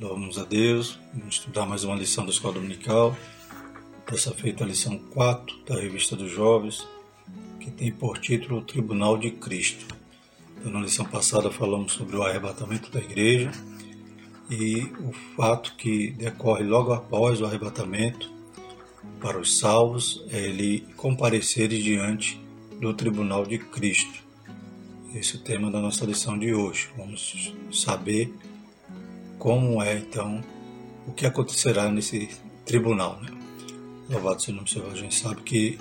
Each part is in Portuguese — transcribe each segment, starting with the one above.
Louvamos a Deus, vamos estudar mais uma lição da Escola Dominical, dessa feita a lição 4 da Revista dos Jovens, que tem por título O Tribunal de Cristo. Então, na lição passada falamos sobre o arrebatamento da igreja e o fato que decorre logo após o arrebatamento para os salvos é ele comparecerem diante do Tribunal de Cristo. Esse é o tema da nossa lição de hoje. Vamos saber como é então o que acontecerá nesse tribunal. Né? Louvado seja o nome do Senhor. A gente sabe que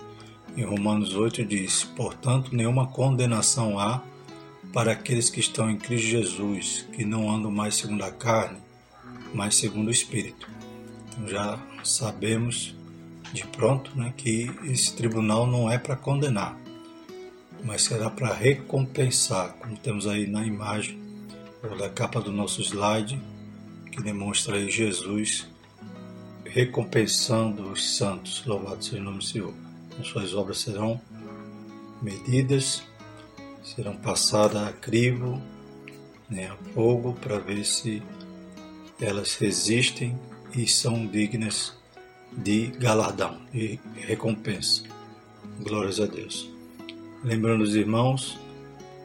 em Romanos 8 diz: Portanto, nenhuma condenação há para aqueles que estão em Cristo Jesus, que não andam mais segundo a carne, mas segundo o Espírito. Então já sabemos de pronto né, que esse tribunal não é para condenar, mas será para recompensar, como temos aí na imagem ou da capa do nosso slide, que demonstra aí Jesus recompensando os santos. Louvado seja o nome do Senhor. As suas obras serão medidas, serão passadas a crivo, né, a fogo, para ver se elas resistem e são dignas de galardão e recompensa. Glórias a Deus. Lembrando os irmãos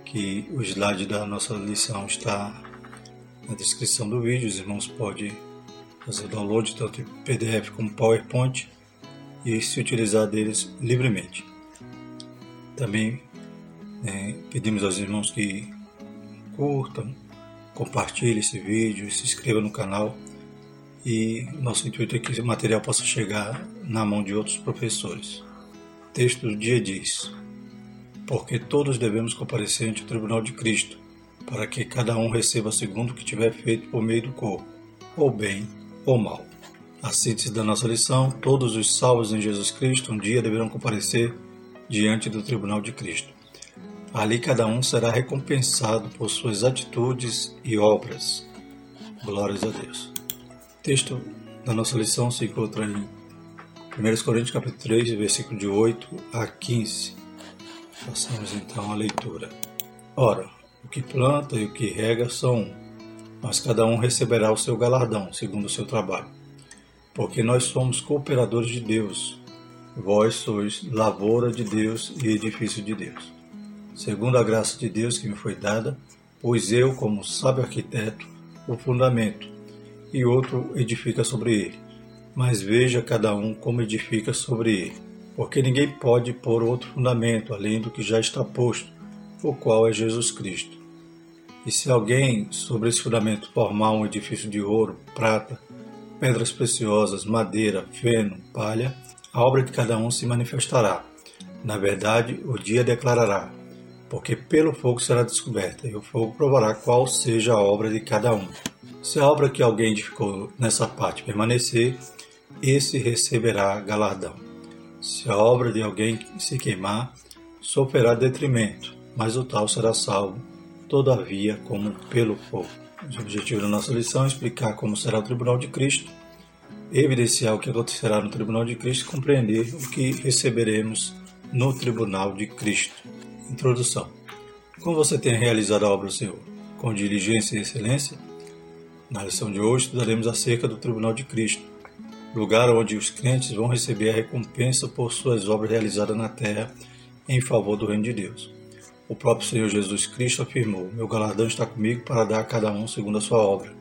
que o slide da nossa lição está na descrição do vídeo. Os irmãos podem fazer download tanto em PDF como PowerPoint e se utilizar deles livremente. Também né, pedimos aos irmãos que curtam, compartilhem esse vídeo, se inscrevam no canal e nosso intuito é que esse material possa chegar na mão de outros professores. O texto do dia diz: Porque todos devemos comparecer ante o tribunal de Cristo para que cada um receba segundo o que tiver feito por meio do corpo, ou bem ou mal. A síntese da nossa lição: todos os salvos em Jesus Cristo um dia deverão comparecer diante do tribunal de Cristo. Ali cada um será recompensado por suas atitudes e obras. Glórias a Deus. O texto da nossa lição se encontra em 1 Coríntios capítulo 3, versículo de 8 a 15. Passamos então a leitura. Ora, o que planta e o que rega são um, mas cada um receberá o seu galardão, segundo o seu trabalho. Porque nós somos cooperadores de Deus. Vós sois lavoura de Deus e edifício de Deus. Segundo a graça de Deus que me foi dada, pus eu, como sábio arquiteto, o fundamento, e outro edifica sobre ele. Mas veja cada um como edifica sobre ele. Porque ninguém pode pôr outro fundamento além do que já está posto, o qual é Jesus Cristo. E se alguém sobre esse fundamento formar um edifício de ouro, prata, pedras preciosas, madeira, feno, palha, a obra de cada um se manifestará. Na verdade, o dia declarará, porque pelo fogo será descoberta, e o fogo provará qual seja a obra de cada um. Se a obra que alguém edificou nessa parte permanecer, esse receberá galardão. Se a obra de alguém se queimar, sofrerá detrimento, mas o tal será salvo, todavia como pelo fogo. O objetivo da nossa lição é explicar como será o tribunal de Cristo, evidenciar o que acontecerá no tribunal de Cristo e compreender o que receberemos no tribunal de Cristo. Introdução. Como você tem realizado a obra do Senhor? Com diligência e excelência? Na lição de hoje estudaremos acerca do tribunal de Cristo, lugar onde os crentes vão receber a recompensa por suas obras realizadas na terra em favor do reino de Deus. O próprio Senhor Jesus Cristo afirmou: Meu galardão está comigo para dar a cada um segundo a sua obra.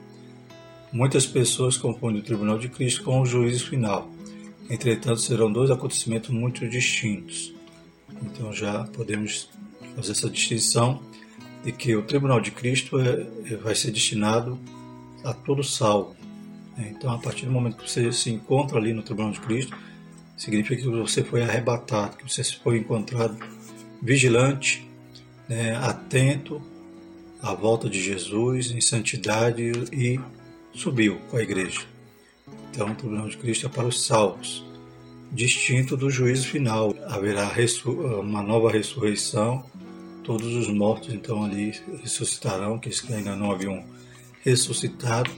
Muitas pessoas confundem o tribunal de Cristo com o juízo final. Entretanto, serão dois acontecimentos muito distintos. Então já podemos fazer essa distinção de que o tribunal de Cristo é, é vai ser destinado a todo salvo. Então, a partir do momento que você se encontra ali no tribunal de Cristo, significa que você foi arrebatado, que você foi encontrado vigilante, né, atento à volta de Jesus em santidade e subiu com a igreja. Então, o tribunal de Cristo é para os salvos, distinto do juízo final. Haverá uma nova ressurreição, todos os mortos então ali ressuscitarão, aqueles que ainda não haviam ressuscitado,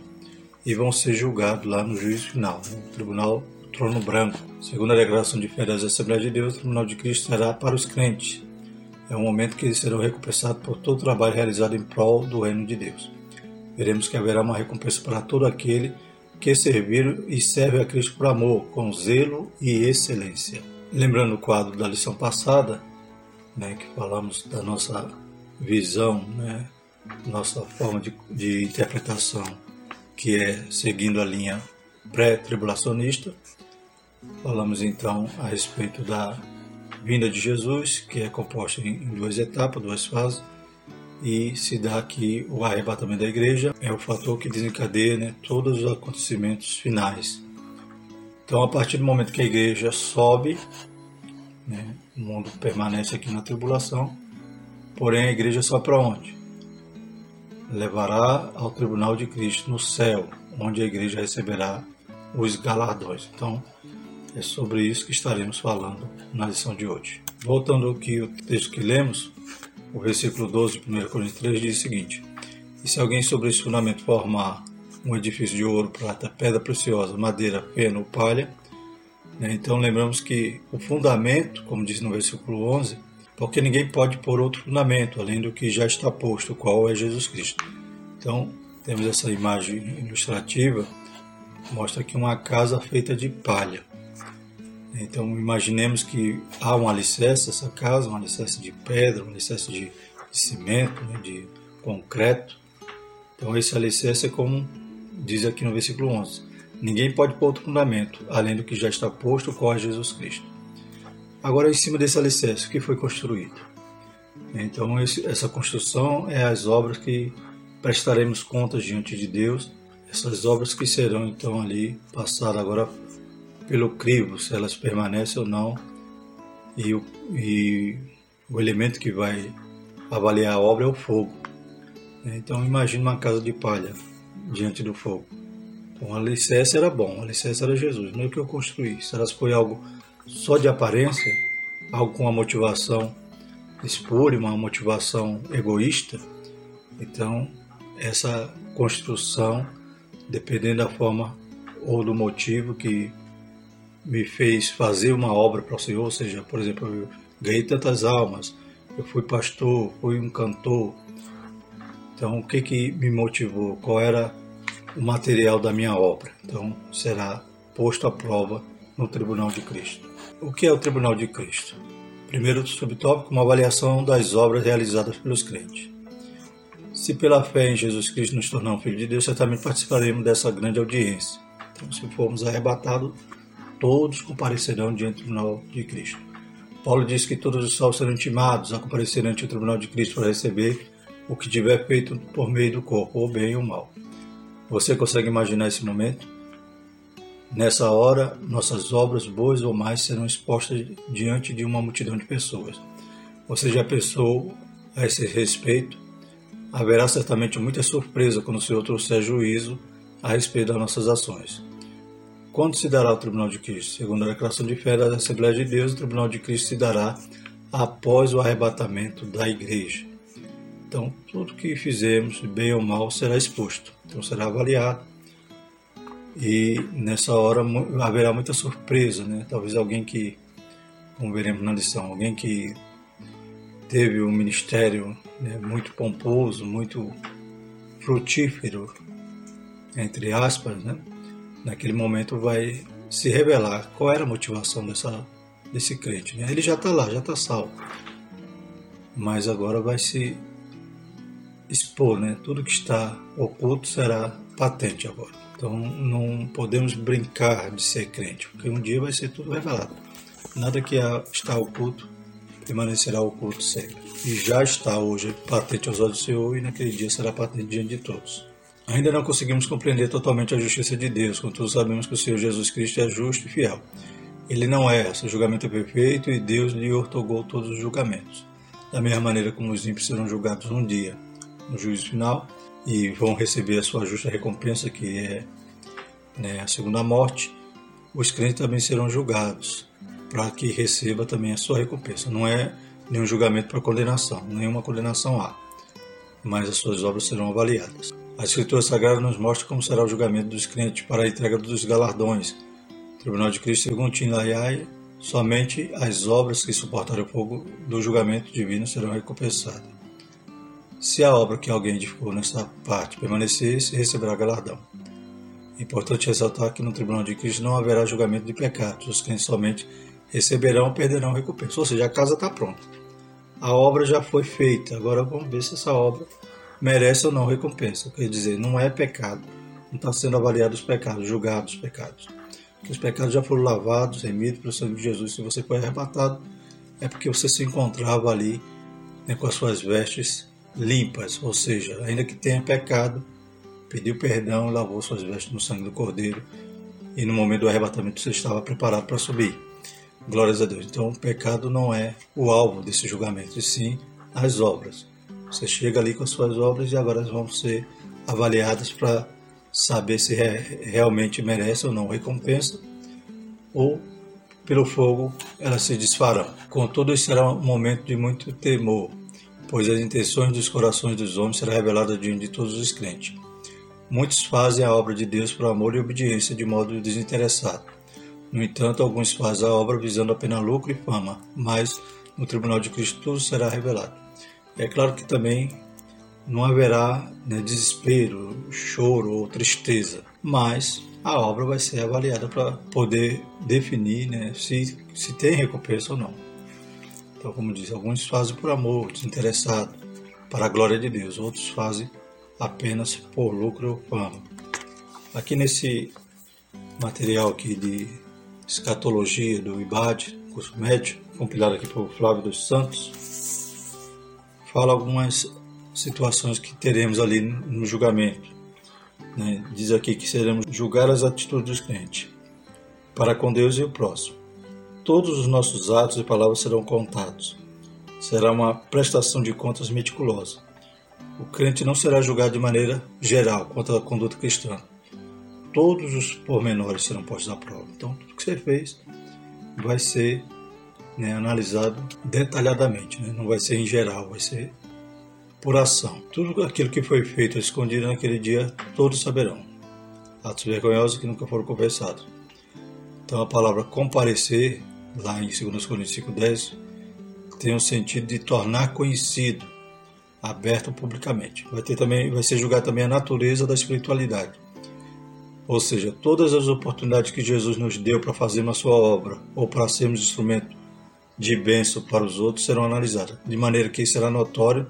e vão ser julgados lá no juízo final, no tribunal do trono branco. Segundo a declaração de fé das Assembleias de Deus, o tribunal de Cristo será para os crentes, é um momento que eles serão recompensados por todo o trabalho realizado em prol do reino de Deus. veremos que haverá uma recompensa para todo aquele que servir e serve a Cristo por amor, com zelo e excelência. Lembrando o quadro da lição passada, né, que falamos da nossa visão, né, nossa forma de, de interpretação, que é seguindo a linha pré-tribulacionista. Falamos então a respeito da vinda de Jesus, que é composta em duas etapas, duas fases, e se dá aqui o arrebatamento da igreja, é o fator que desencadeia né, todos os acontecimentos finais. Então, a partir do momento que a igreja sobe, né, o mundo permanece aqui na tribulação, porém a igreja sobe para onde? Levará ao tribunal de Cristo no céu, onde a igreja receberá os galardões. Então, é sobre isso que estaremos falando na lição de hoje. Voltando ao texto que lemos, o versículo 12 de 1 Coríntios 3 diz o seguinte: E se alguém sobre esse fundamento formar um edifício de ouro, prata, pedra preciosa, madeira, feno ou palha, né, então lembramos que o fundamento, como diz no versículo 11, porque ninguém pode pôr outro fundamento além do que já está posto, o qual é Jesus Cristo. Então, temos essa imagem ilustrativa, mostra aqui uma casa feita de palha. Então imaginemos que há um alicerce essa casa, um alicerce de pedra, um alicerce de, cimento, né, de concreto. Então esse alicerce é como diz aqui no versículo 11: Ninguém pode pôr outro fundamento, além do que já está posto, qual é Jesus Cristo. Agora, em cima desse alicerce, o que foi construído? Então, esse, essa construção é as obras que prestaremos contas diante de Deus, essas obras que serão então ali passadas agora pelo crivo, se elas permanecem ou não, e o, e o elemento que vai avaliar a obra é o fogo. Então imagine uma casa de palha diante do fogo. Então o alicerce era bom, o alicerce era Jesus, não é o que eu construí. Se elas foi algo só de aparência, algo com uma motivação espúria, uma motivação egoísta, então essa construção, dependendo da forma ou do motivo que me fez fazer uma obra para o Senhor, ou seja, por exemplo, eu ganhei tantas almas, eu fui pastor, fui um cantor. Então, o que que me motivou? Qual era o material da minha obra? Então, será posto à prova no Tribunal de Cristo. O que é o Tribunal de Cristo? Primeiro subtópico, uma avaliação das obras realizadas pelos crentes. Se pela fé em Jesus Cristo nos tornamos filhos de Deus, certamente participaremos dessa grande audiência. Então, se formos arrebatados, todos comparecerão diante do tribunal de Cristo. Paulo diz que todos os salvos serão intimados a comparecer ante o tribunal de Cristo para receber o que tiver feito por meio do corpo, ou bem ou mal. Você consegue imaginar esse momento? Nessa hora, nossas obras, boas ou mais, serão expostas diante de uma multidão de pessoas. Você já pensou a esse respeito? Haverá certamente muita surpresa quando o Senhor trouxer juízo a respeito das nossas ações. Quando se dará o tribunal de Cristo? Segundo a declaração de fé da Assembleia de Deus, o tribunal de Cristo se dará após o arrebatamento da igreja. Então, tudo que fizemos, bem ou mal, será exposto, então será avaliado. E nessa hora haverá muita surpresa, né? Talvez alguém que, como veremos na lição, alguém que teve um ministério né, muito pomposo, muito frutífero, entre aspas, né? Naquele momento vai se revelar qual era a motivação dessa, desse crente. Né? Ele já está lá, já está salvo. Mas agora vai se expor, né? Tudo que está oculto será patente agora. Então não podemos brincar de ser crente, porque um dia vai ser tudo revelado. Nada que está oculto permanecerá oculto sempre. E já está hoje patente aos olhos do Senhor e naquele dia será patente diante de todos. Ainda não conseguimos compreender totalmente a justiça de Deus, contudo sabemos que o Senhor Jesus Cristo é justo e fiel. Ele não é, seu julgamento é perfeito e Deus lhe ortogou todos os julgamentos. Da mesma maneira como os ímpios serão julgados um dia, no juízo final, e vão receber a sua justa recompensa, que é né, a segunda morte, os crentes também serão julgados, para que receba também a sua recompensa. Não é nenhum julgamento para condenação, nenhuma condenação há, mas as suas obras serão avaliadas. A Escritura Sagrada nos mostra como será o julgamento dos crentes para a entrega dos galardões. O Tribunal de Cristo, segundo Tinlayai, somente as obras que suportarem o fogo do julgamento divino serão recompensadas. Se a obra que alguém edificou nessa parte permanecer, receberá galardão. Importante ressaltar que no tribunal de Cristo não haverá julgamento de pecados. Os crentes somente receberão perderão recompensa. Ou seja, a casa está pronta. A obra já foi feita. Agora vamos ver se essa obra merece ou não recompensa. Quer dizer, não é pecado. Não está sendo avaliado os pecados, julgados os pecados. Porque os pecados já foram lavados, remidos pelo sangue de Jesus. Se você foi arrebatado, é porque você se encontrava ali né, com as suas vestes limpas. Ou seja, ainda que tenha pecado, pediu perdão, lavou suas vestes no sangue do Cordeiro. E no momento do arrebatamento você estava preparado para subir. Glórias a Deus. Então, o pecado não é o alvo desse julgamento, e sim as obras. Você chega ali com as suas obras e agora elas vão ser avaliadas para saber se realmente merece ou não recompensa, ou pelo fogo elas se desfarão. Contudo, será um momento de muito temor, pois as intenções dos corações dos homens serão reveladas diante de todos os crentes. Muitos fazem a obra de Deus por amor e obediência de modo desinteressado no entanto, alguns fazem a obra visando apenas lucro e fama, mas no tribunal de Cristo tudo será revelado. É claro que também não haverá né, desespero, choro ou tristeza, mas a obra vai ser avaliada para poder definir né, se, se tem recompensa ou não. Então, como diz, alguns fazem por amor, desinteressado, para a glória de Deus, outros fazem apenas por lucro ou fama. Aqui nesse material aqui de Escatologia do IBAD, curso médio, compilado aqui por Flávio dos Santos, fala algumas situações que teremos ali no julgamento. Né? Diz aqui que seremos julgar as atitudes dos crentes para com Deus e o próximo. Todos os nossos atos e palavras serão contados. Será uma prestação de contas meticulosa. O crente não será julgado de maneira geral quanto à conduta cristã, todos os pormenores serão postos à prova. Então, tudo que você fez vai ser né, analisado detalhadamente, né? não vai ser em geral, vai ser por ação. Tudo aquilo que foi feito escondido naquele dia, todos saberão. Atos vergonhosos que nunca foram confessados. Então, a palavra comparecer, lá em 2 Coríntios 5,10, tem o sentido de tornar conhecido, aberto publicamente. Vai, ter também, vai ser julgado também a natureza da espiritualidade ou seja, todas as oportunidades que Jesus nos deu para fazer a sua obra ou para sermos instrumento de bênção para os outros serão analisadas, de maneira que será notório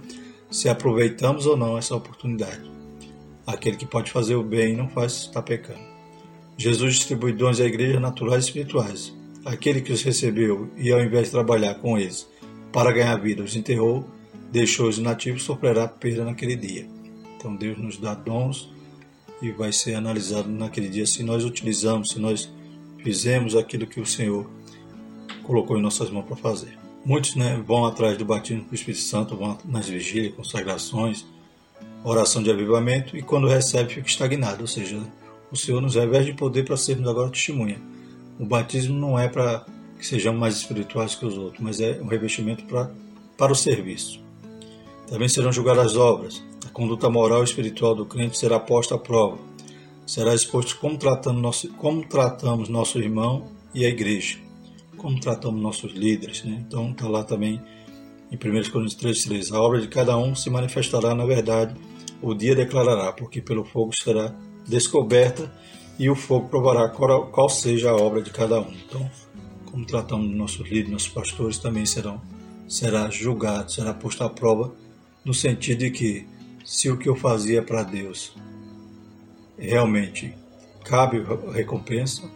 se aproveitamos ou não essa oportunidade. Aquele que pode fazer o bem e não faz está pecando. Jesus distribui dons à igreja naturais e espirituais. Aquele que os recebeu e ao invés de trabalhar com eles para ganhar vida, os enterrou, deixou os nativos sofrerá perda naquele dia. Então Deus nos dá dons e vai ser analisado naquele dia se nós utilizamos, se nós fizemos aquilo que o Senhor colocou em nossas mãos para fazer. Muitos né, vão atrás do batismo do Espírito Santo, vão nas vigílias, consagrações, oração de avivamento e quando recebe fica estagnado, ou seja, o Senhor nos reveste de poder para sermos agora testemunha. O batismo não é para que sejamos mais espirituais que os outros, mas é um revestimento para, para o serviço. Também serão julgadas as obras, a conduta moral e espiritual do crente será posta à prova. Será exposto como, tratando nosso, como tratamos nosso irmão e a igreja, como tratamos nossos líderes. Né? Então está lá também em 1 Coríntios 3,3: A obra de cada um se manifestará na verdade, o dia declarará, porque pelo fogo será descoberta e o fogo provará qual, seja a obra de cada um. Então, como tratamos nossos líderes, nossos pastores também serão será julgado, será posto à prova no sentido de que se o que eu fazia para Deus realmente cabe recompensa,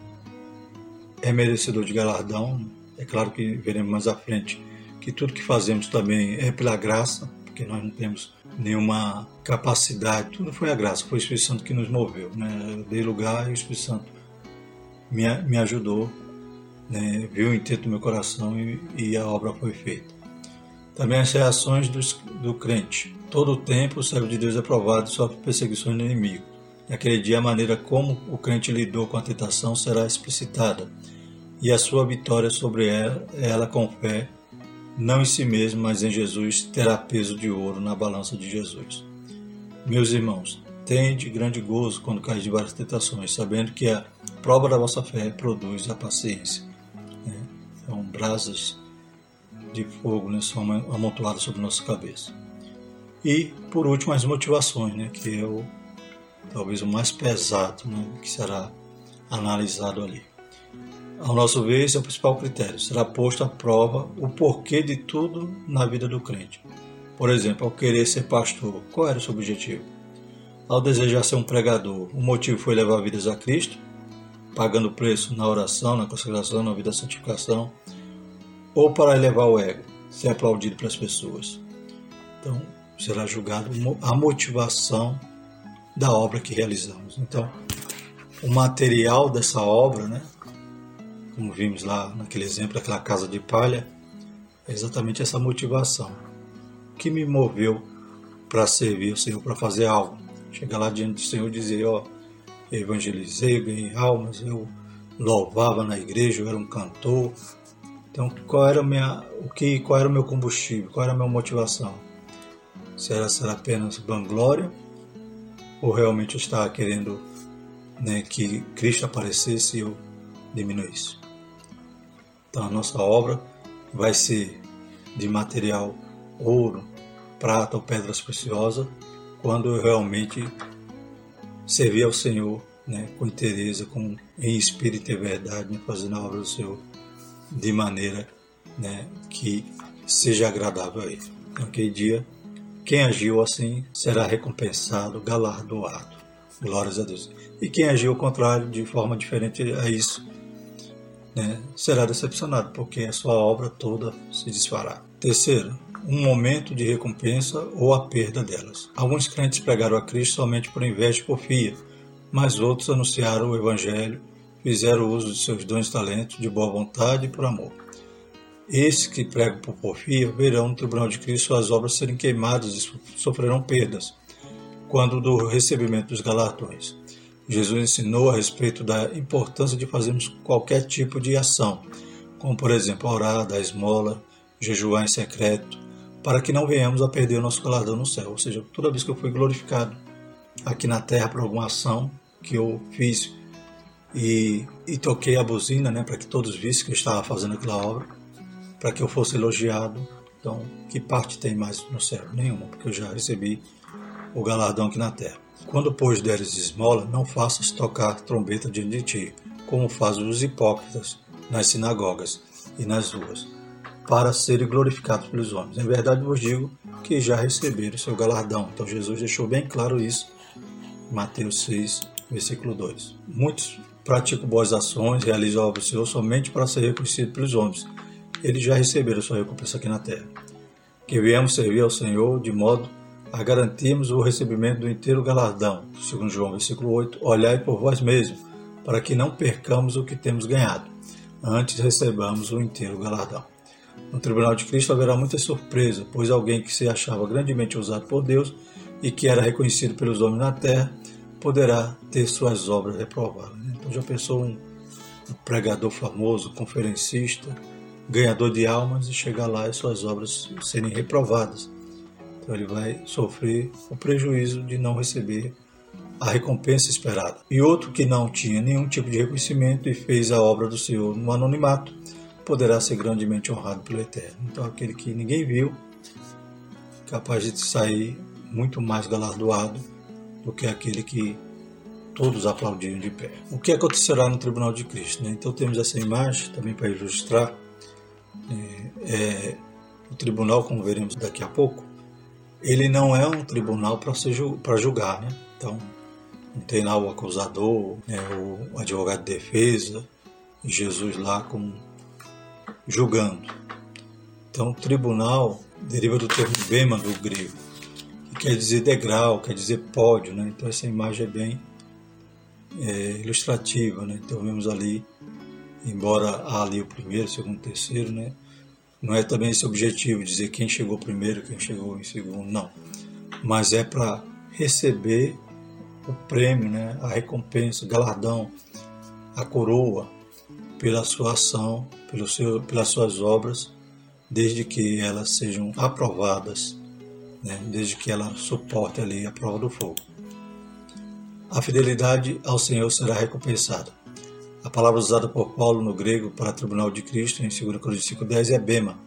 é merecedor de galardão. É claro que veremos mais à frente que tudo que fazemos também é pela graça, porque nós não temos nenhuma capacidade, tudo foi a graça, foi o Espírito Santo que nos moveu. Né? Eu dei lugar e o Espírito Santo me, me ajudou, né? viu o intento do meu coração e, e a obra foi feita. Também as reações dos, do crente. Todo o tempo o servo de Deus é provado sofre perseguições do inimigo. Naquele dia, a maneira como o crente lidou com a tentação será explicitada, e a sua vitória sobre ela, ela com fé, não em si mesmo, mas em Jesus, terá peso de ouro na balança de Jesus. Meus irmãos, tende grande gozo quando caís de várias tentações, sabendo que a prova da vossa fé produz a paciência. Né? São brasas de fogo né, são amontoadas sobre nossa cabeça. E, por último, as motivações, né, que é o, talvez o mais pesado né, que será analisado ali. Ao nosso ver, esse é o principal critério. Será posto à prova o porquê de tudo na vida do crente. Por exemplo, ao querer ser pastor, qual era o seu objetivo? Ao desejar ser um pregador, o motivo foi levar vidas a Cristo, pagando preço na oração, na consagração, na vida da santificação, ou para elevar o ego, ser aplaudido pelas pessoas. Então, será julgado a motivação da obra que realizamos. Então, o material dessa obra, né, como vimos lá naquele exemplo, aquela casa de palha, é exatamente essa motivação que me moveu para servir o Senhor, para fazer algo. Chegar lá diante do Senhor e dizer: Ó, eu evangelizei, ganhei almas, eu louvava na igreja, eu era um cantor. Então, qual era, minha, o que, qual era o meu combustível, qual era a minha motivação? Será ser apenas vanglória ou realmente eu estava querendo né, que Cristo aparecesse e eu diminuísse? Então, a nossa obra vai ser de material ouro, prata ou pedras preciosas, quando eu realmente servir ao Senhor né, com interesse, com, em espírito e verdade, né, fazendo a obra do Senhor de maneira né, que seja agradável a Ele. Naquele dia, quem agiu assim será recompensado, galardoado. Glórias a Deus. E quem agiu ao contrário, de forma diferente a isso, né, será decepcionado, porque a sua obra toda se desfará. Terceiro, um momento de recompensa ou a perda delas. Alguns crentes pregaram a Cristo somente por inveja e porfia, mas outros anunciaram o Evangelho, fizeram uso de seus dons e talentos de boa vontade e por amor. Esses que pregam por porfia verão no tribunal de Cristo suas obras serem queimadas e sofrerão perdas, quando do recebimento dos galardões. Jesus ensinou a respeito da importância de fazermos qualquer tipo de ação, como por exemplo orar, dar esmola, jejuar em secreto, para que não venhamos a perder o nosso galardão no céu. Ou seja, toda vez que eu fui glorificado aqui na terra por alguma ação que eu fiz e, e toquei a buzina, né, para que todos vissem que eu estava fazendo aquela obra, para que eu fosse elogiado. Então, que parte tem mais no céu? Nenhuma, porque eu já recebi o galardão aqui na terra. Quando, pois, deres esmola, não faças tocar trombeta diante de ti, como fazem os hipócritas nas sinagogas e nas ruas, para serem glorificados pelos homens. Em verdade vos digo que já receberam o seu galardão. Então Jesus deixou bem claro isso em Mateus 6, versículo 2. Muitos praticam boas ações, realizam a obra do Senhor somente para ser reconhecido pelos homens. Eles já receberam sua recompensa aqui na terra. Que viemos servir ao Senhor de modo a garantirmos o recebimento do inteiro galardão. Segundo João, versículo 8, olhai por vós mesmos, para que não percamos o que temos ganhado, antes recebamos o inteiro galardão. No tribunal de Cristo haverá muita surpresa, pois alguém que se achava grandemente usado por Deus e que era reconhecido pelos homens na terra poderá ter suas obras reprovadas. Então já pensou um pregador famoso, conferencista, ganhador de almas e chegar lá e suas obras serem reprovadas. Então ele vai sofrer o prejuízo de não receber a recompensa esperada. E outro que não tinha nenhum tipo de reconhecimento e fez a obra do Senhor no anonimato, poderá ser grandemente honrado pelo Eterno. Então, aquele que ninguém viu, capaz de sair muito mais galardoado do que aquele que todos aplaudiram de pé. O que acontecerá no tribunal de Cristo? Né? Então, temos essa imagem também para ilustrar. É, é, o tribunal, como veremos daqui a pouco, ele não é um tribunal para julgar. Né? Então, não tem lá o acusador, né, o advogado de defesa, Jesus lá como julgando. Então, tribunal deriva do termo bema do grego, que quer dizer degrau, quer dizer pódio. Né? Então, essa imagem é bem é, ilustrativa. Né? Então, vemos ali, embora há ali o primeiro, segundo, terceiro, né? Não é também esse objetivo, dizer quem chegou primeiro, quem chegou em segundo, não. Mas é para receber o prêmio, né? a recompensa, o galardão, a coroa pela sua ação pelo seu, pelas suas obras, desde que elas sejam aprovadas, né? desde que ela suporte ali a prova do fogo. A fidelidade ao Senhor será recompensada. A palavra usada por Paulo no grego para tribunal de Cristo em 2 Coríntios 5,10 é bema.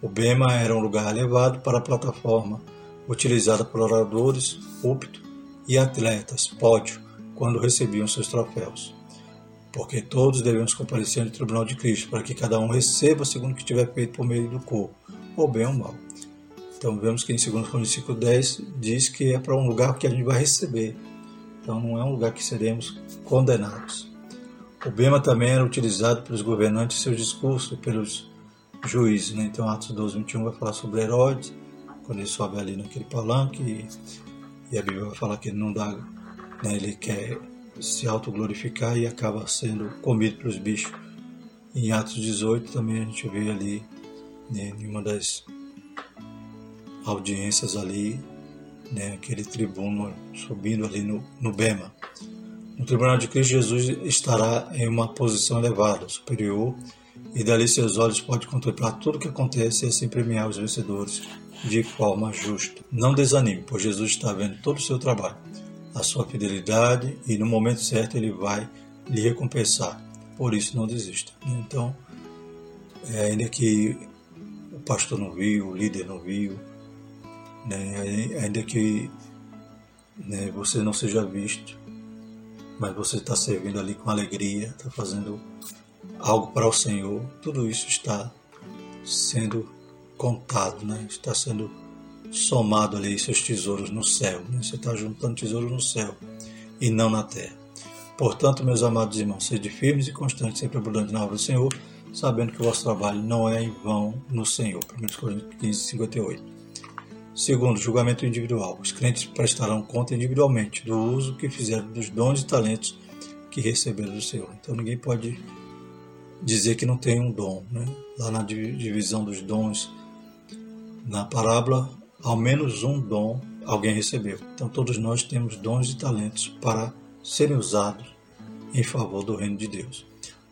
O bema era um lugar elevado para a plataforma utilizada por oradores, púlpito e atletas, pódio, quando recebiam seus troféus. Porque todos devemos comparecer no tribunal de Cristo, para que cada um receba segundo o que tiver feito por meio do corpo, ou bem ou mal. Então vemos que em 2 Coríntios 10 diz que é para um lugar que a gente vai receber. Então não é um lugar que seremos condenados. O Bema também era utilizado pelos governantes em seus discursos, pelos juízes. Né? Então Atos 12, 21 vai falar sobre Herodes, quando ele sobe ali naquele palanque, e, e a Bíblia vai falar que ele não dá, né? ele quer se autoglorificar e acaba sendo comido pelos bichos. Em Atos 18 também a gente vê ali, né, em uma das audiências ali, né, aquele tribuno subindo ali no, no Bema. No tribunal de Cristo, Jesus estará em uma posição elevada, superior, e dali seus olhos podem contemplar tudo o que acontece e assim premiar os vencedores de forma justa. Não desanime, pois Jesus está vendo todo o seu trabalho, a sua fidelidade, e no momento certo ele vai lhe recompensar. Por isso, não desista. Então, é, ainda que o pastor não viu, o líder não viu, né? ainda que né, você não seja visto, mas você está servindo ali com alegria, está fazendo algo para o Senhor, tudo isso está sendo contado, né? está sendo somado ali seus tesouros no céu. Né? Você está juntando tesouros no céu e não na terra. Portanto, meus amados irmãos, sede firmes e constantes, sempre abundantes na obra do Senhor, sabendo que o vosso trabalho não é em vão no Senhor. 1 Coríntios 15, 58. Segundo, julgamento individual. Os crentes prestarão conta individualmente do uso que fizeram dos dons e talentos que receberam do Senhor. Então ninguém pode dizer que não tem um dom. Né? Lá na divisão dos dons, na parábola, ao menos um dom alguém recebeu. Então todos nós temos dons e talentos para serem usados em favor do reino de Deus.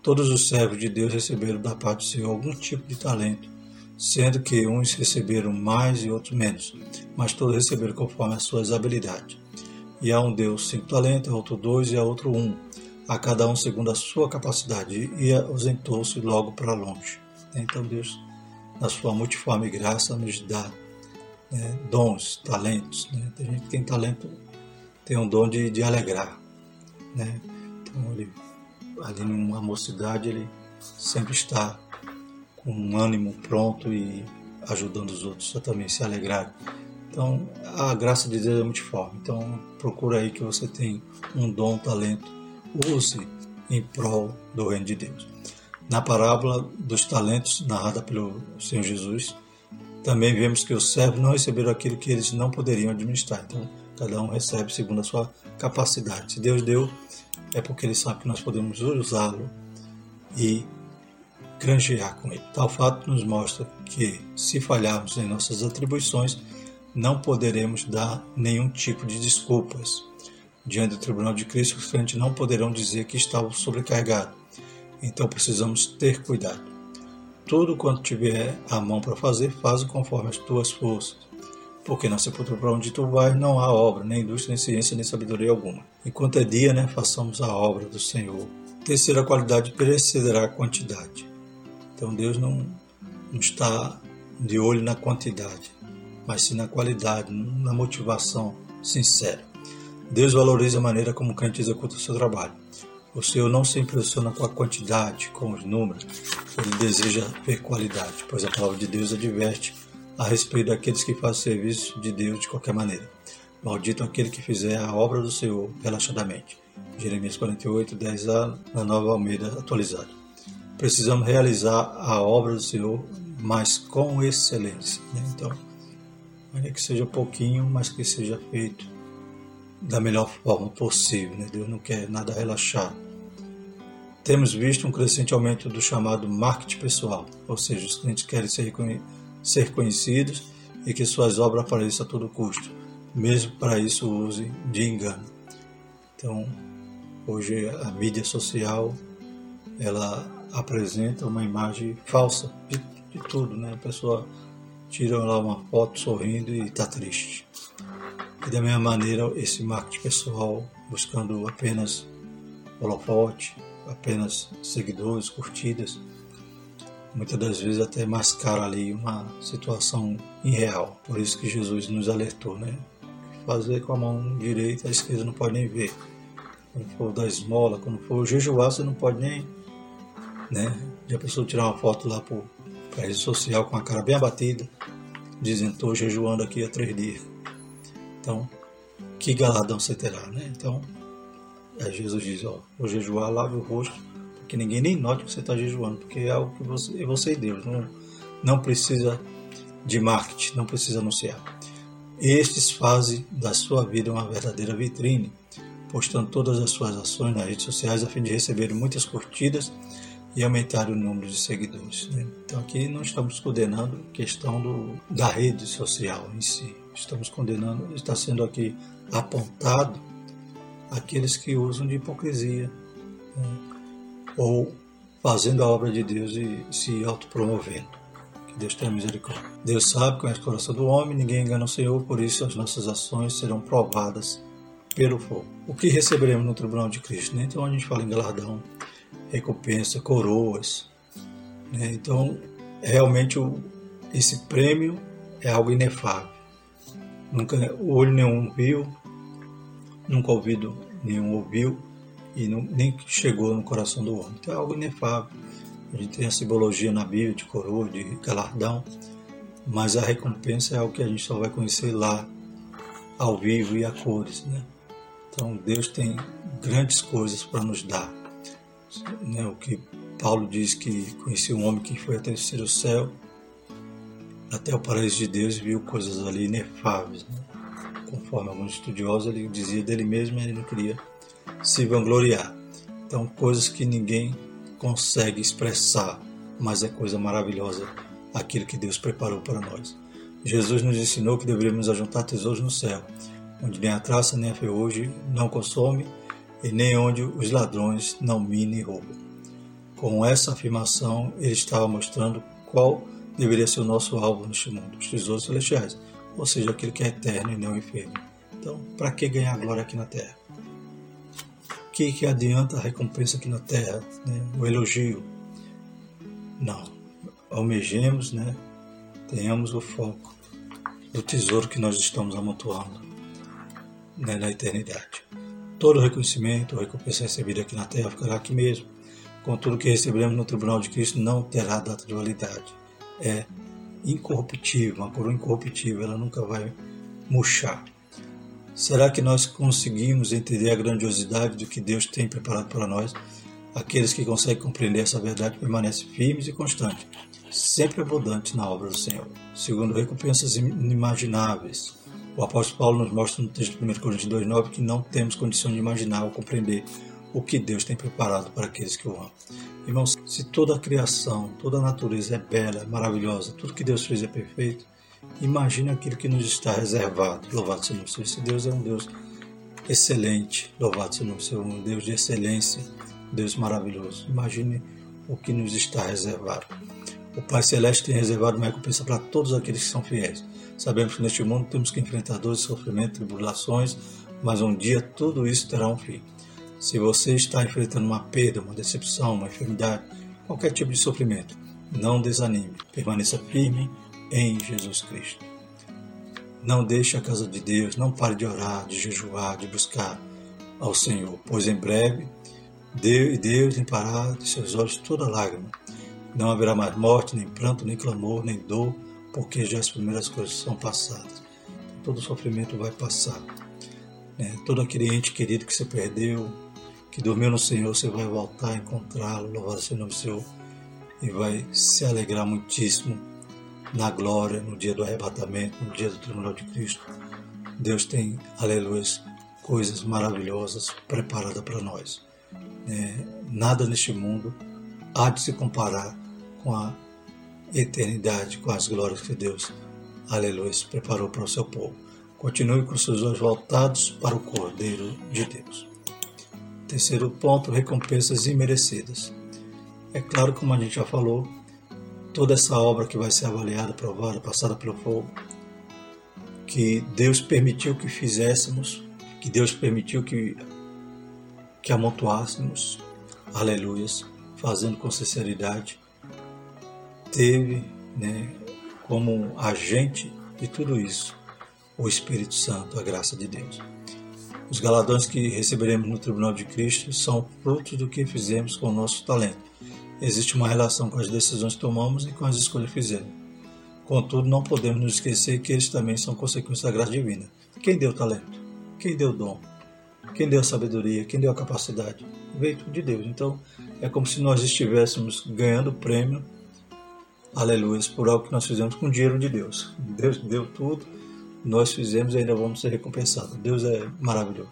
Todos os servos de Deus receberam da parte do Senhor algum tipo de talento sendo que uns receberam mais e outros menos, mas todos receberam conforme as suas habilidades. E a um deu cinco talentos, a outro dois e a outro um, a cada um segundo a sua capacidade, e ausentou-se logo para longe. Então Deus, na sua multiforme graça, nos dá né, dons, talentos. Né? Tem gente tem talento, tem um dom de, de alegrar. Né? Então ele, ali numa mocidade, ele sempre está um ânimo pronto e ajudando os outros a também se alegrarem. Então, a graça de Deus é multiforme. Então, procura aí que você tem um dom, um talento, use em prol do reino de Deus. Na parábola dos talentos, narrada pelo Senhor Jesus, também vemos que os servos não receberam aquilo que eles não poderiam administrar. Então, cada um recebe segundo a sua capacidade. Se Deus deu, é porque Ele sabe que nós podemos usá-lo e granjear com ele. Tal fato nos mostra que, se falharmos em nossas atribuições, não poderemos dar nenhum tipo de desculpas. Diante do tribunal de Cristo, os crentes não poderão dizer que estavam sobrecarregados. Então precisamos ter cuidado. Tudo quanto tiver a mão para fazer, faz conforme as tuas forças. Porque na sepultura para onde tu vais não há obra, nem indústria, nem ciência, nem sabedoria alguma. Enquanto é dia, né, façamos a obra do Senhor. Terceira qualidade precederá a quantidade. Então Deus não, não está de olho na quantidade, mas sim na qualidade, na motivação sincera. Deus valoriza a maneira como o crente executa o seu trabalho. O Senhor não se impressiona com a quantidade, com os números, ele deseja ver qualidade, pois a palavra de Deus adverte a respeito daqueles que fazem serviço de Deus de qualquer maneira. Maldito aquele que fizer a obra do Senhor relaxadamente. Jeremias 48, 10a, na nova Almeida atualizada precisamos realizar a obra do Senhor, mas com excelência. Né? Então, ainda que seja pouquinho, mas que seja feito da melhor forma possível. Né? Deus não quer nada relaxar. Temos visto um crescente aumento do chamado marketing pessoal, ou seja, os clientes querem ser, ser conhecidos e que suas obras apareçam a todo custo, mesmo para isso usem de engano. Então, hoje a mídia social ela apresenta uma imagem falsa de, de tudo, né? A pessoa tira lá uma foto sorrindo e está triste. E da mesma maneira, esse marketing pessoal, buscando apenas holofote, apenas seguidores, curtidas, muitas das vezes até mascara ali uma situação irreal. Por isso que Jesus nos alertou, né? Fazer com a mão direita, a esquerda não pode nem ver. Quando for dar esmola, quando for jejuar, você não pode nem, né? Já pensou tirar uma foto lá para a rede social com a cara bem abatida, dizendo, estou jejuando aqui há três dias. Então, que galadão você terá, né? Então, Jesus diz, ó, vou jejuar, lave o rosto, que ninguém nem note que você está jejuando, porque é algo que você, é você e Deus, não, não precisa de marketing, não precisa anunciar. Estes fazem da sua vida uma verdadeira vitrine, postando todas as suas ações nas redes sociais a fim de receber muitas curtidas e aumentar o número de seguidores. Né? Então aqui não estamos condenando a questão do, da rede social em si, estamos condenando, está sendo aqui apontado aqueles que usam de hipocrisia né? ou fazendo a obra de Deus e se autopromovendo. Que Deus tenha misericórdia. Deus sabe conhece o coração do homem, ninguém engana o Senhor, por isso as nossas ações serão provadas pelo fogo. O que receberemos no tribunal de Cristo? Né? Então a gente fala em galardão, recompensa, coroas. Né? Então, realmente o, esse prêmio é algo inefável. Nunca o olho nenhum viu, nunca ouvido nenhum ouviu e não, nem chegou no coração do homem. Então é algo inefável. A gente tem a simbologia na Bíblia de coroa, de galardão, mas a recompensa é algo que a gente só vai conhecer lá, ao vivo e a cores. Né? Então Deus tem grandes coisas para nos dar. Né? O que Paulo diz que conhecia um homem que foi até o terceiro céu, até o paraíso de Deus e viu coisas ali inefáveis. Né? conforme alguns estudiosos, ele dizia dele mesmo, ele não queria se vangloriar. Então, coisas que ninguém consegue expressar, mas é coisa maravilhosa aquilo que Deus preparou para nós. Jesus nos ensinou que deveríamos ajuntar tesouros no céu, onde nem a traça nem a ferrugem não consome e nem onde os ladrões não minam e roubam. Com essa afirmação, ele estava mostrando qual deveria ser o nosso alvo neste mundo, os tesouros celestiais, ou seja, aquilo que é eterno e não enfermo. Então, para que ganhar glória aqui na terra? O que, que adianta a recompensa aqui na terra? Né? O elogio? Não. Almejemos, né? tenhamos o foco do tesouro que nós estamos amontoando né? na eternidade. Todo reconhecimento ou recompensa recebida aqui na terra ficará aqui mesmo. Contudo, o que receberemos no tribunal de Cristo não terá data de validade. É incorruptível, uma coroa incorruptível, ela nunca vai murchar. Será que nós conseguimos entender a grandiosidade do que Deus tem preparado para nós? Aqueles que conseguem compreender essa verdade permanecem firmes e constantes, sempre abundantes na obra do Senhor, segundo recompensas inimagináveis. O apóstolo Paulo nos mostra no texto de 1 Coríntios 2,9 que não temos condição de imaginar ou compreender o que Deus tem preparado para aqueles que o amam. Irmãos, se toda a criação, toda a natureza é bela, é maravilhosa, tudo que Deus fez é perfeito, imagine aquilo que nos está reservado. Louvado seja o Senhor. Esse Deus é um Deus excelente. Louvado seja o Senhor. Um Deus de excelência, Deus maravilhoso. Imagine o que nos está reservado. O Pai Celeste tem reservado uma recompensa para todos aqueles que são fiéis. Sabemos que neste mundo temos que enfrentar dores, sofrimento, tribulações, mas um dia tudo isso terá um fim. Se você está enfrentando uma perda, uma decepção, uma enfermidade, qualquer tipo de sofrimento, não desanime, permaneça firme em Jesus Cristo. Não deixe a casa de Deus, não pare de orar, de jejuar, de buscar ao Senhor, pois em breve Deus limpará de seus olhos toda lágrima. Não haverá mais morte, nem pranto, nem clamor, nem dor, porque já as primeiras coisas são passadas. Todo sofrimento vai passar. Né? Todo aquele ente querido que você perdeu, que dormiu no Senhor, você vai voltar a encontrá-lo, louvado seja o nome Senhor, e vai se alegrar muitíssimo na glória, no dia do arrebatamento, no dia do tribunal de Cristo. Deus tem, aleluia, coisas maravilhosas preparadas para nós. É, nada neste mundo há de se comparar com a eternidade, com as glórias que Deus, aleluia, preparou para o seu povo. Continue com seus olhos voltados para o Cordeiro de Deus. Terceiro ponto, recompensas imerecidas. É claro, como a gente já falou, toda essa obra que vai ser avaliada, provada, passada pelo fogo, que Deus permitiu que fizéssemos, que Deus permitiu que, que amontoássemos, aleluias, fazendo com sinceridade, teve né, como agente de tudo isso o Espírito Santo, a graça de Deus. Os galadões que receberemos no tribunal de Cristo são frutos do que fizemos com o nosso talento. Existe uma relação com as decisões que tomamos e com as escolhas que fizemos. Contudo, não podemos nos esquecer que eles também são consequência da graça divina. Quem deu talento? Quem deu dom? Quem deu a sabedoria? Quem deu a capacidade? Veio tudo de Deus. Então, é como se nós estivéssemos ganhando prêmio, aleluia, por algo que nós fizemos com o dinheiro de Deus. Deus deu tudo nós fizemos e ainda vamos ser recompensados. Deus é maravilhoso.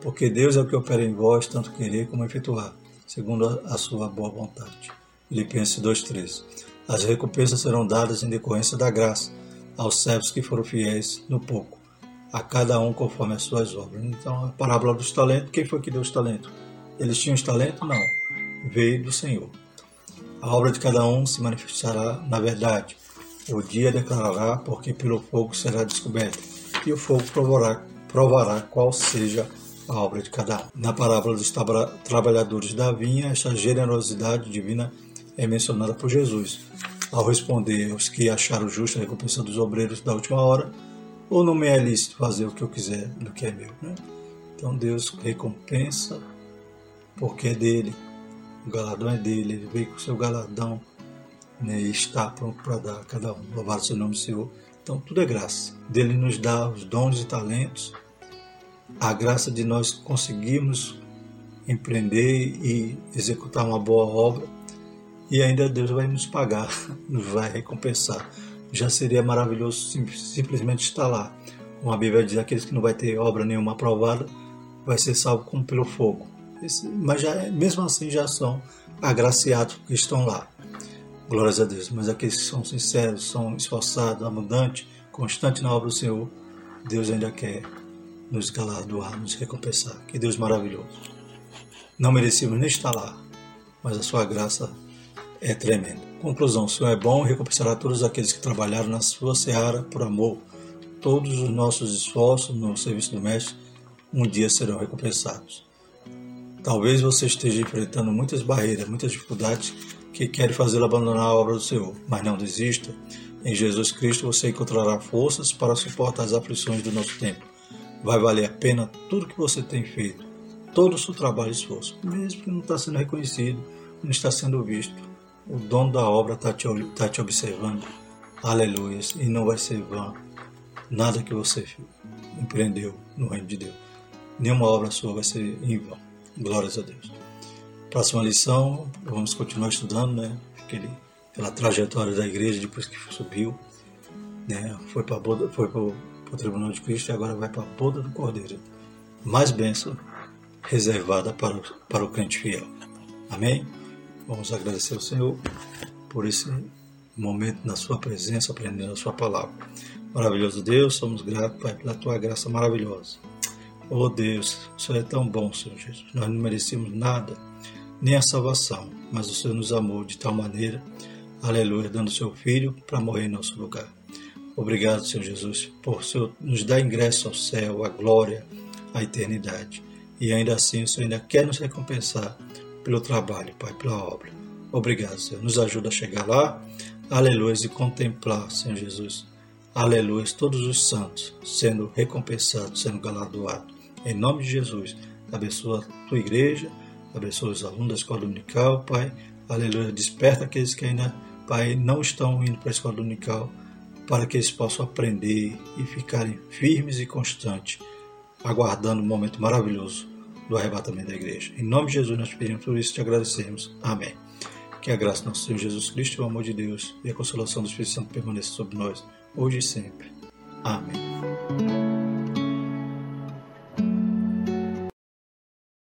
Porque Deus é o que opera em vós, tanto querer como efetuar, segundo a sua boa vontade. Filipenses 2,13. As recompensas serão dadas em decorrência da graça aos servos que foram fiéis no pouco, a cada um conforme as suas obras. Então, a parábola dos talentos, quem foi que deu os talentos? Eles tinham os talentos? Não. Veio do Senhor. A obra de cada um se manifestará na verdade o dia declarará, porque pelo fogo será descoberto, e o fogo provará, provará qual seja a obra de cada um. Na parábola dos trabalhadores da vinha, esta generosidade divina é mencionada por Jesus, ao responder aos que acharam justa a recompensa dos obreiros da última hora, ou não me é lícito fazer o que eu quiser do que é meu. Né? Então Deus recompensa porque é dele, o galadão é dele, ele veio com o seu galadão né, e está pronto para dar a cada um. Louvado seja o nome do Senhor. Então, tudo é graça. Dele nos dá os dons e talentos, a graça de nós conseguirmos empreender e executar uma boa obra, e ainda Deus vai nos pagar, nos vai recompensar. Já seria maravilhoso sim, simplesmente estar lá. Como a Bíblia diz, aqueles que não vai ter obra nenhuma aprovada, vai ser salvo como pelo fogo. Mas já, é, mesmo assim já são agraciados que estão lá. Glórias a Deus. Mas aqueles que são sinceros, são esforçados, abundantes, constantes na obra do Senhor, Deus ainda quer nos galardoar, nos recompensar. Que Deus maravilhoso. Não merecemos nem estar lá, mas a sua graça é tremenda. Conclusão: o Senhor é bom e recompensará todos aqueles que trabalharam na sua seara por amor. Todos os nossos esforços no serviço do Mestre um dia serão recompensados. Talvez você esteja enfrentando muitas barreiras, muitas dificuldades que querem fazê-lo abandonar a obra do Senhor. Mas não desista. Em Jesus Cristo você encontrará forças para suportar as aflições do nosso tempo. Vai valer a pena tudo que você tem feito, todo o seu trabalho e esforço, mesmo que não está sendo reconhecido, não está sendo visto. O dono da obra está te, tá te observando. Aleluia. E não vai ser vã nada que você empreendeu no reino de Deus. Nenhuma obra sua vai ser em vão. Glórias a Deus. Próxima lição, vamos continuar estudando, né? Aquele, aquela trajetória da igreja depois que subiu, né? Foi para foi para o tribunal de Cristo e agora vai para a boda do Cordeiro. Mais bênção reservada para para o crente fiel. Amém? Vamos agradecer ao Senhor por esse momento na sua presença, aprendendo a sua palavra. Maravilhoso Deus, somos gratos, Pai, pela tua graça maravilhosa. Oh Deus, o Senhor é tão bom, Senhor Jesus. Nós não merecemos nada nem a salvação, mas o Senhor nos amou de tal maneira, aleluia, dando seu Filho para morrer em nosso lugar. Obrigado, Senhor Jesus, por nos dar ingresso ao céu, à glória, à eternidade. E ainda assim, o Senhor ainda quer nos recompensar pelo trabalho, Pai, pela obra. Obrigado, Senhor. Nos ajuda a chegar lá, aleluia, e contemplar, Senhor Jesus, aleluia, todos os santos sendo recompensados, sendo galardoados. Em nome de Jesus, abençoa a tua igreja, abençoa os alunos da escola dominical, Pai. Aleluia. Desperta aqueles que ainda, Pai, não estão indo para a escola dominical, para que eles possam aprender e ficarem firmes e constantes, aguardando o um momento maravilhoso do arrebatamento da igreja. Em nome de Jesus, nós pedimos por isso e te agradecemos. Amém. Que a graça do nosso Senhor Jesus Cristo, o amor de Deus e a consolação do Espírito Santo permaneça sobre nós, hoje e sempre. Amém.